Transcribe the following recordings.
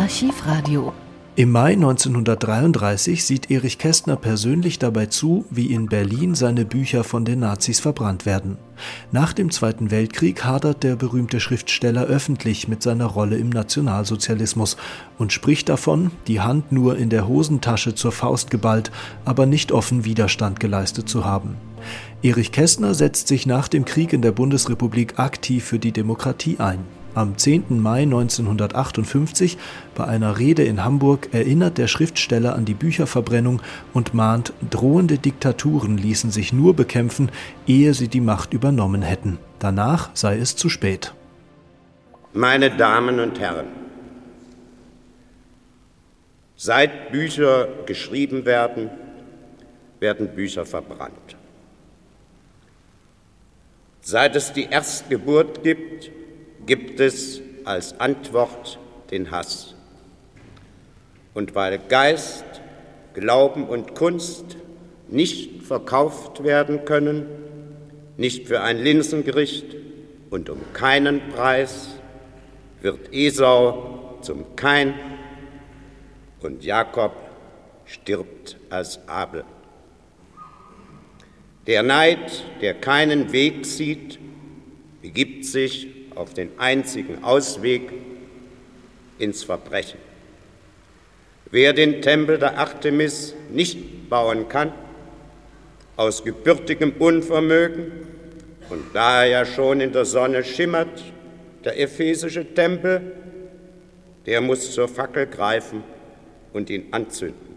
Archivradio. Im Mai 1933 sieht Erich Kästner persönlich dabei zu, wie in Berlin seine Bücher von den Nazis verbrannt werden. Nach dem Zweiten Weltkrieg hadert der berühmte Schriftsteller öffentlich mit seiner Rolle im Nationalsozialismus und spricht davon, die Hand nur in der Hosentasche zur Faust geballt, aber nicht offen Widerstand geleistet zu haben. Erich Kästner setzt sich nach dem Krieg in der Bundesrepublik aktiv für die Demokratie ein. Am 10. Mai 1958 bei einer Rede in Hamburg erinnert der Schriftsteller an die Bücherverbrennung und mahnt, drohende Diktaturen ließen sich nur bekämpfen, ehe sie die Macht übernommen hätten. Danach sei es zu spät. Meine Damen und Herren, seit Bücher geschrieben werden, werden Bücher verbrannt. Seit es die Erstgeburt gibt, gibt es als Antwort den Hass. Und weil Geist, Glauben und Kunst nicht verkauft werden können, nicht für ein Linsengericht und um keinen Preis, wird Esau zum Kain und Jakob stirbt als Abel. Der Neid, der keinen Weg sieht, begibt sich auf den einzigen Ausweg ins Verbrechen. Wer den Tempel der Artemis nicht bauen kann, aus gebürtigem Unvermögen, und da er ja schon in der Sonne schimmert, der ephesische Tempel, der muss zur Fackel greifen und ihn anzünden.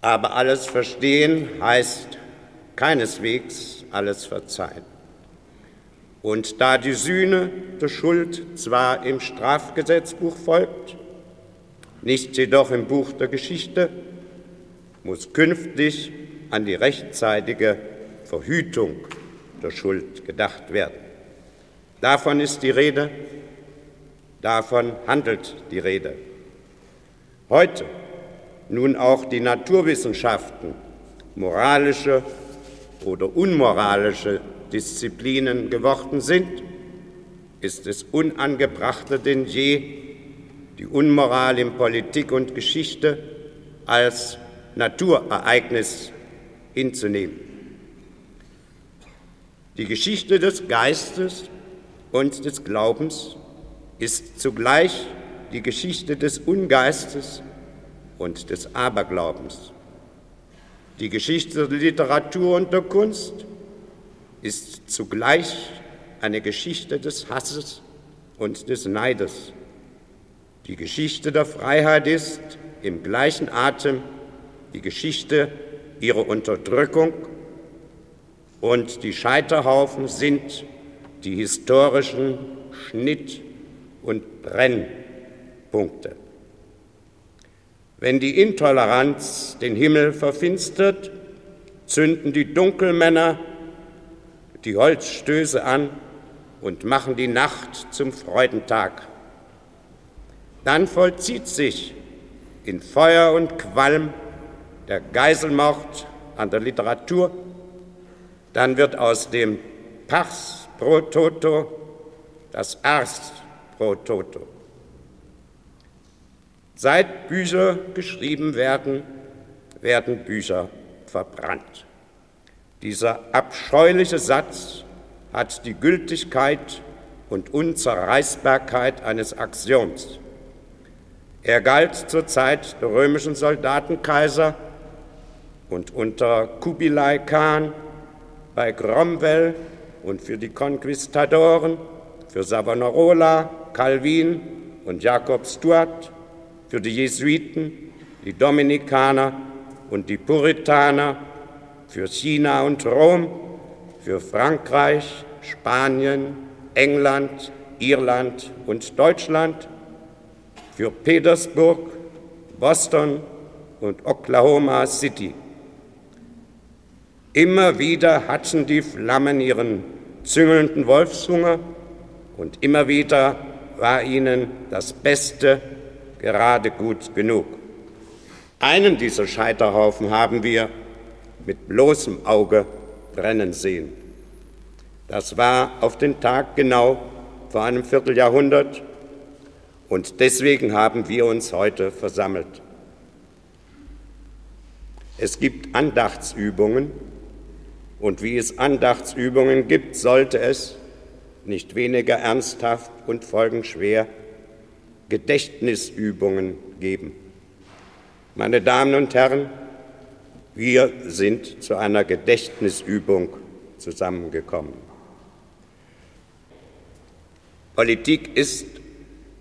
Aber alles verstehen heißt keineswegs alles verzeihen. Und da die Sühne der Schuld zwar im Strafgesetzbuch folgt, nicht jedoch im Buch der Geschichte, muss künftig an die rechtzeitige Verhütung der Schuld gedacht werden. Davon ist die Rede, davon handelt die Rede. Heute nun auch die Naturwissenschaften moralische oder unmoralische Disziplinen geworden sind, ist es unangebrachter denn je, die Unmoral in Politik und Geschichte als Naturereignis hinzunehmen. Die Geschichte des Geistes und des Glaubens ist zugleich die Geschichte des Ungeistes und des Aberglaubens. Die Geschichte der Literatur und der Kunst ist zugleich eine Geschichte des Hasses und des Neides. Die Geschichte der Freiheit ist im gleichen Atem die Geschichte ihrer Unterdrückung und die Scheiterhaufen sind die historischen Schnitt- und Brennpunkte. Wenn die Intoleranz den Himmel verfinstert, zünden die Dunkelmänner die Holzstöße an und machen die Nacht zum Freudentag. Dann vollzieht sich in Feuer und Qualm der Geiselmord an der Literatur. Dann wird aus dem Pars pro Toto das Ars pro Toto. Seit Bücher geschrieben werden, werden Bücher verbrannt. Dieser abscheuliche Satz hat die Gültigkeit und Unzerreißbarkeit eines Axioms. Er galt zur Zeit der römischen Soldatenkaiser und unter Kubilai Khan bei Cromwell und für die Konquistadoren, für Savonarola, Calvin und Jakob Stuart, für die Jesuiten, die Dominikaner und die Puritaner für China und Rom, für Frankreich, Spanien, England, Irland und Deutschland, für Petersburg, Boston und Oklahoma City. Immer wieder hatten die Flammen ihren züngelnden Wolfshunger und immer wieder war ihnen das Beste gerade gut genug. Einen dieser Scheiterhaufen haben wir mit bloßem Auge brennen sehen. Das war auf den Tag genau vor einem Vierteljahrhundert, Und deswegen haben wir uns heute versammelt. Es gibt Andachtsübungen und wie es Andachtsübungen gibt, sollte es, nicht weniger ernsthaft und folgenschwer, Gedächtnisübungen geben. Meine Damen und Herren, wir sind zu einer Gedächtnisübung zusammengekommen. Politik ist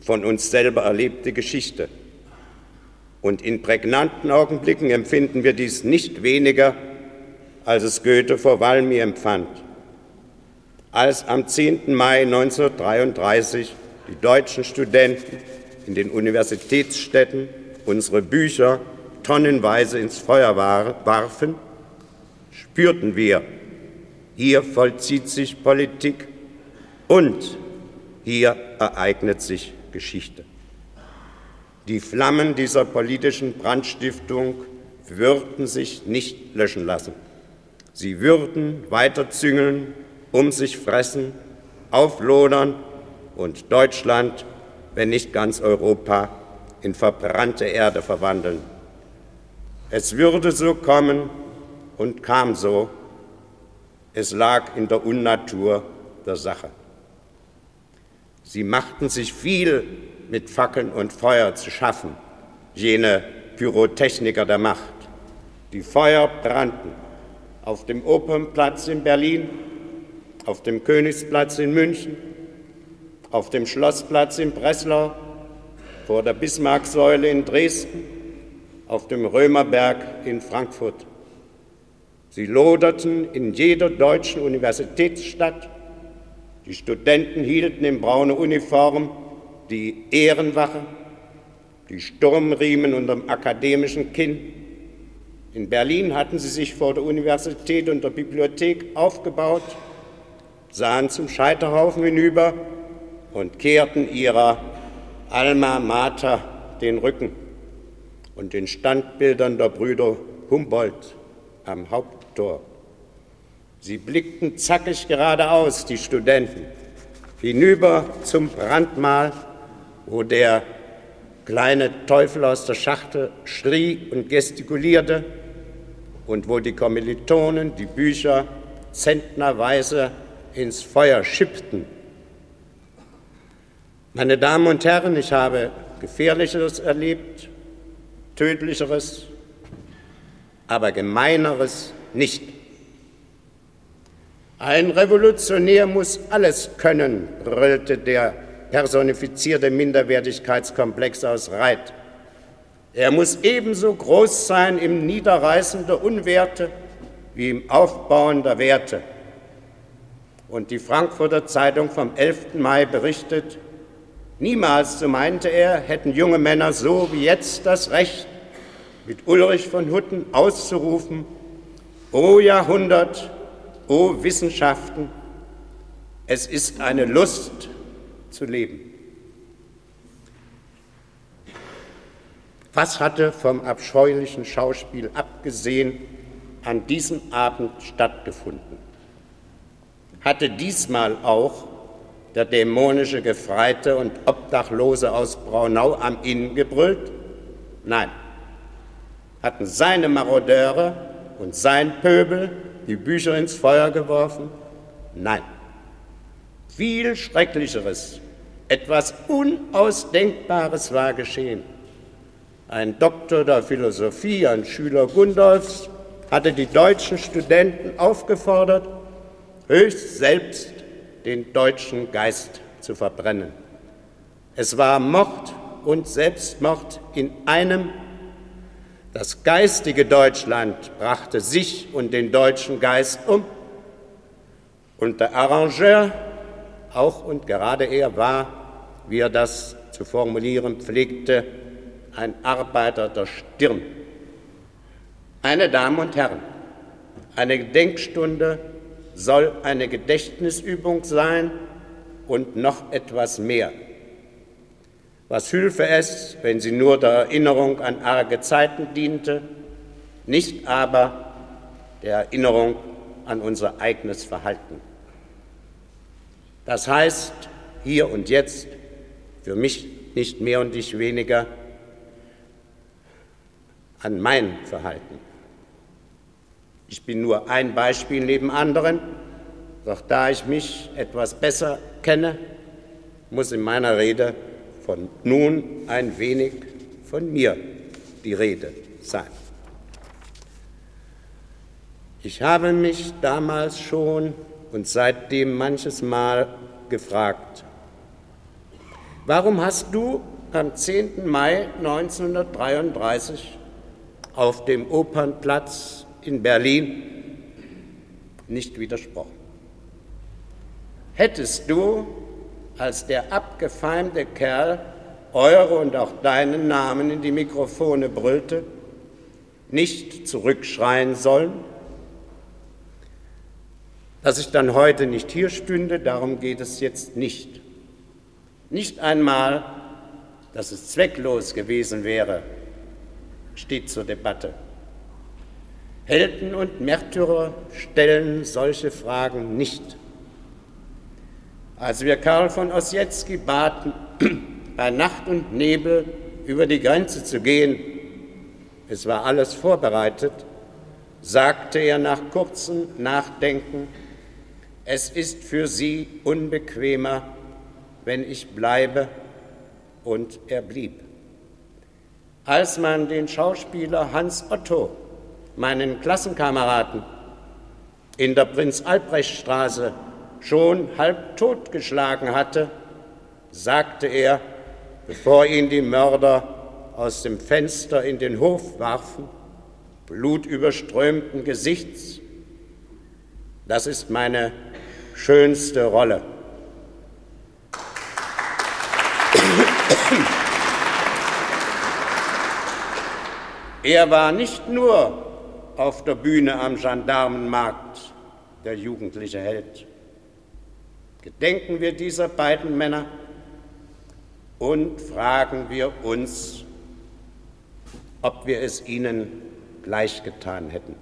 von uns selber erlebte Geschichte. Und in prägnanten Augenblicken empfinden wir dies nicht weniger, als es Goethe vor Valmy empfand. Als am 10. Mai 1933 die deutschen Studenten in den Universitätsstädten unsere Bücher tonnenweise ins Feuer warfen, spürten wir, hier vollzieht sich Politik und hier ereignet sich Geschichte. Die Flammen dieser politischen Brandstiftung würden sich nicht löschen lassen. Sie würden weiter züngeln, um sich fressen, auflodern und Deutschland, wenn nicht ganz Europa, in verbrannte Erde verwandeln. Es würde so kommen und kam so. Es lag in der Unnatur der Sache. Sie machten sich viel mit Fackeln und Feuer zu schaffen, jene Pyrotechniker der Macht. Die Feuer brannten auf dem Opernplatz in Berlin, auf dem Königsplatz in München, auf dem Schlossplatz in Breslau, vor der Bismarcksäule in Dresden, auf dem Römerberg in Frankfurt. Sie loderten in jeder deutschen Universitätsstadt. Die Studenten hielten in braune Uniform die Ehrenwache, die Sturmriemen unterm akademischen Kinn. In Berlin hatten sie sich vor der Universität und der Bibliothek aufgebaut, sahen zum Scheiterhaufen hinüber und kehrten ihrer Alma Mater den Rücken und den Standbildern der Brüder Humboldt am Haupttor. Sie blickten zackig geradeaus, die Studenten, hinüber zum Brandmal, wo der kleine Teufel aus der Schachtel schrie und gestikulierte und wo die Kommilitonen die Bücher zentnerweise ins Feuer schippten meine Damen und Herren, ich habe Gefährlicheres erlebt, Tödlicheres, aber Gemeineres nicht. Ein Revolutionär muss alles können, brüllte der personifizierte Minderwertigkeitskomplex aus Reit. Er muss ebenso groß sein im Niederreißen der Unwerte wie im Aufbauen der Werte. Und die Frankfurter Zeitung vom 11. Mai berichtet, Niemals, so meinte er, hätten junge Männer so wie jetzt das Recht, mit Ulrich von Hutten auszurufen, O Jahrhundert, o Wissenschaften, es ist eine Lust zu leben. Was hatte vom abscheulichen Schauspiel abgesehen an diesem Abend stattgefunden? Hatte diesmal auch der dämonische Gefreite und Obdachlose aus Braunau am Inn gebrüllt? Nein. Hatten seine Marodeure und sein Pöbel die Bücher ins Feuer geworfen? Nein. Viel Schrecklicheres, etwas Unausdenkbares war geschehen. Ein Doktor der Philosophie, ein Schüler Gundolfs, hatte die deutschen Studenten aufgefordert, höchst selbst den deutschen Geist zu verbrennen. Es war Mord und Selbstmord in einem. Das geistige Deutschland brachte sich und den deutschen Geist um. Und der Arrangeur, auch und gerade er war, wie er das zu formulieren pflegte, ein Arbeiter der Stirn. Meine Damen und Herren, eine Gedenkstunde soll eine Gedächtnisübung sein und noch etwas mehr. Was hülfe es, wenn sie nur der Erinnerung an arge Zeiten diente, nicht aber der Erinnerung an unser eigenes Verhalten. Das heißt, hier und jetzt für mich nicht mehr und nicht weniger an mein Verhalten. Ich bin nur ein Beispiel neben anderen, doch da ich mich etwas besser kenne, muss in meiner Rede von nun ein wenig von mir die Rede sein. Ich habe mich damals schon und seitdem manches Mal gefragt, warum hast du am 10. Mai 1933 auf dem Opernplatz in Berlin nicht widersprochen? Hättest du als der abgefeimte Kerl eure und auch deinen Namen in die Mikrofone brüllte, nicht zurückschreien sollen? Dass ich dann heute nicht hier stünde, darum geht es jetzt nicht. Nicht einmal, dass es zwecklos gewesen wäre, steht zur Debatte. Helden und Märtyrer stellen solche Fragen nicht. Als wir Karl von Ossietzky baten, bei Nacht und Nebel über die Grenze zu gehen, es war alles vorbereitet, sagte er nach kurzem Nachdenken, es ist für Sie unbequemer, wenn ich bleibe, und er blieb. Als man den Schauspieler Hans Otto, meinen Klassenkameraden, in der Prinz-Albrecht-Straße schon halb tot geschlagen hatte, sagte er, bevor ihn die Mörder aus dem Fenster in den Hof warfen, blutüberströmten Gesichts, das ist meine schönste Rolle. Er war nicht nur auf der Bühne am Gendarmenmarkt der jugendliche Held. Gedenken wir dieser beiden Männer und fragen wir uns, ob wir es ihnen gleich getan hätten.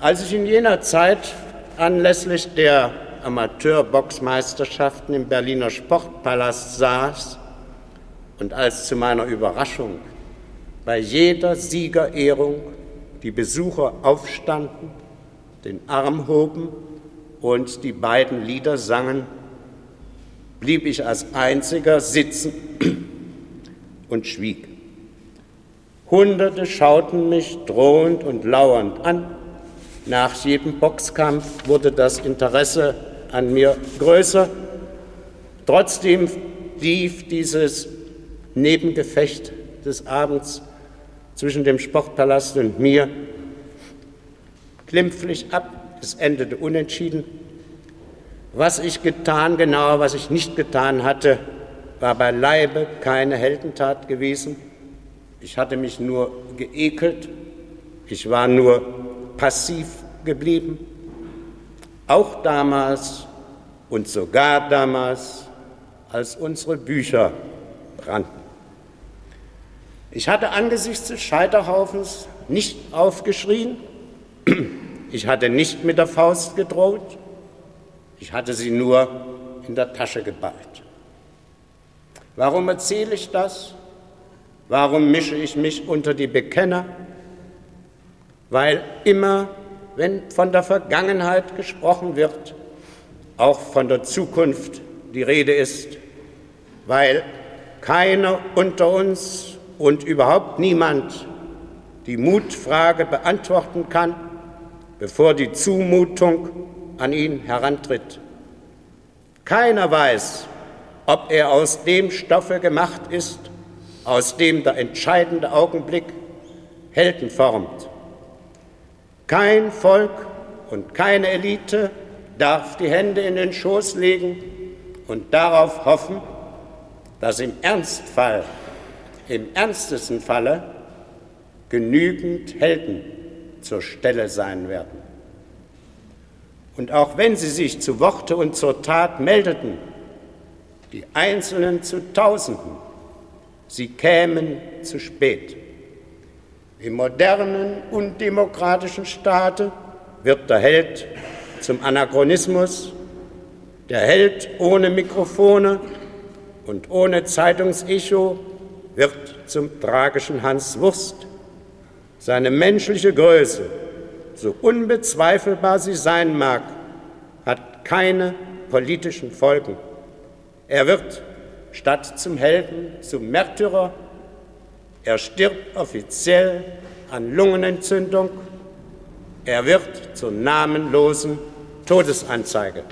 Als ich in jener Zeit anlässlich der Amateurboxmeisterschaften im Berliner Sportpalast saß und als zu meiner Überraschung bei jeder Siegerehrung die Besucher aufstanden den Arm hoben und die beiden Lieder sangen, blieb ich als einziger sitzen und schwieg. Hunderte schauten mich drohend und lauernd an. Nach jedem Boxkampf wurde das Interesse an mir größer. Trotzdem lief dieses Nebengefecht des Abends zwischen dem Sportpalast und mir glimpflich ab, es endete unentschieden. Was ich getan, genau was ich nicht getan hatte, war beileibe keine Heldentat gewesen. Ich hatte mich nur geekelt, ich war nur passiv geblieben. Auch damals und sogar damals, als unsere Bücher brannten. Ich hatte angesichts des Scheiterhaufens nicht aufgeschrien, ich hatte nicht mit der Faust gedroht, ich hatte sie nur in der Tasche geballt. Warum erzähle ich das? Warum mische ich mich unter die Bekenner? Weil immer, wenn von der Vergangenheit gesprochen wird, auch von der Zukunft die Rede ist, weil keiner unter uns und überhaupt niemand die Mutfrage beantworten kann, bevor die Zumutung an ihn herantritt. Keiner weiß, ob er aus dem Stoffe gemacht ist, aus dem der entscheidende Augenblick Helden formt. Kein Volk und keine Elite darf die Hände in den Schoß legen und darauf hoffen, dass im Ernstfall, im ernstesten Falle, genügend Helden zur Stelle sein werden. Und auch wenn sie sich zu Worte und zur Tat meldeten, die Einzelnen zu Tausenden, sie kämen zu spät. Im modernen, undemokratischen Staate wird der Held zum Anachronismus, Der Held ohne Mikrofone und ohne Zeitungsecho wird zum tragischen Hans Wurst. Seine menschliche Größe, so unbezweifelbar sie sein mag, hat keine politischen Folgen. Er wird statt zum Helden zum Märtyrer. Er stirbt offiziell an Lungenentzündung. Er wird zur namenlosen Todesanzeige.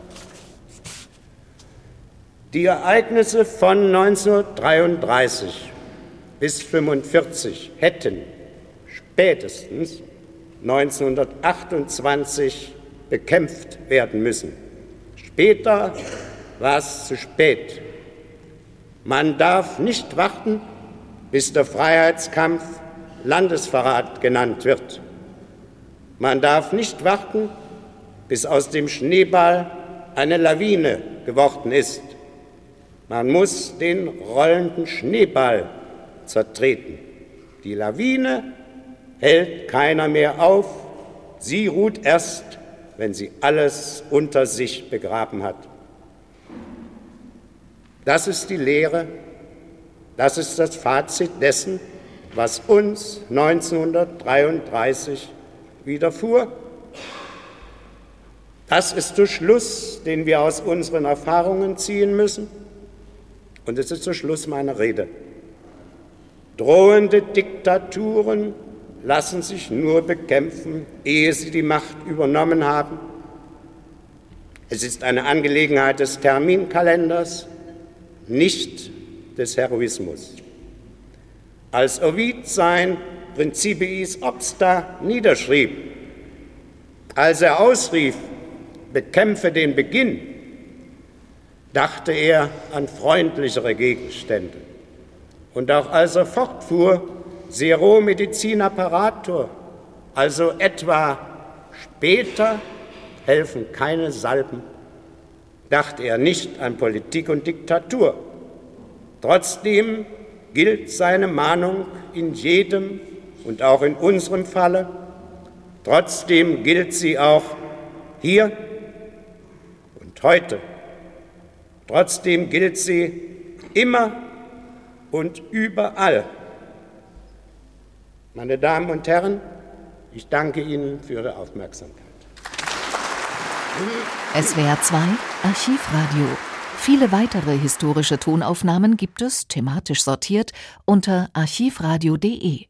Die Ereignisse von 1933 bis 1945 hätten spätestens 1928 bekämpft werden müssen. Später war es zu spät. Man darf nicht warten, bis der Freiheitskampf Landesverrat genannt wird. Man darf nicht warten, bis aus dem Schneeball eine Lawine geworden ist. Man muss den rollenden Schneeball zertreten. Die Lawine hält keiner mehr auf, sie ruht erst, wenn sie alles unter sich begraben hat. Das ist die Lehre, das ist das Fazit dessen, was uns 1933 widerfuhr. Das ist der Schluss, den wir aus unseren Erfahrungen ziehen müssen. Und es ist der Schluss meiner Rede. Drohende Diktaturen lassen sich nur bekämpfen, ehe sie die Macht übernommen haben. Es ist eine Angelegenheit des Terminkalenders, nicht des Heroismus. Als Ovid sein Principiis obsta niederschrieb, als er ausrief, bekämpfe den Beginn, dachte er an freundlichere Gegenstände. Und auch als er fortfuhr, Sero Medizin Apparator, also etwa später helfen keine Salben, dachte er nicht an Politik und Diktatur. Trotzdem gilt seine Mahnung in jedem und auch in unserem Falle. Trotzdem gilt sie auch hier und heute. Trotzdem gilt sie immer und überall. Meine Damen und Herren, ich danke Ihnen für Ihre Aufmerksamkeit. SWR 2 Archivradio. Viele weitere historische Tonaufnahmen gibt es, thematisch sortiert, unter archivradio.de.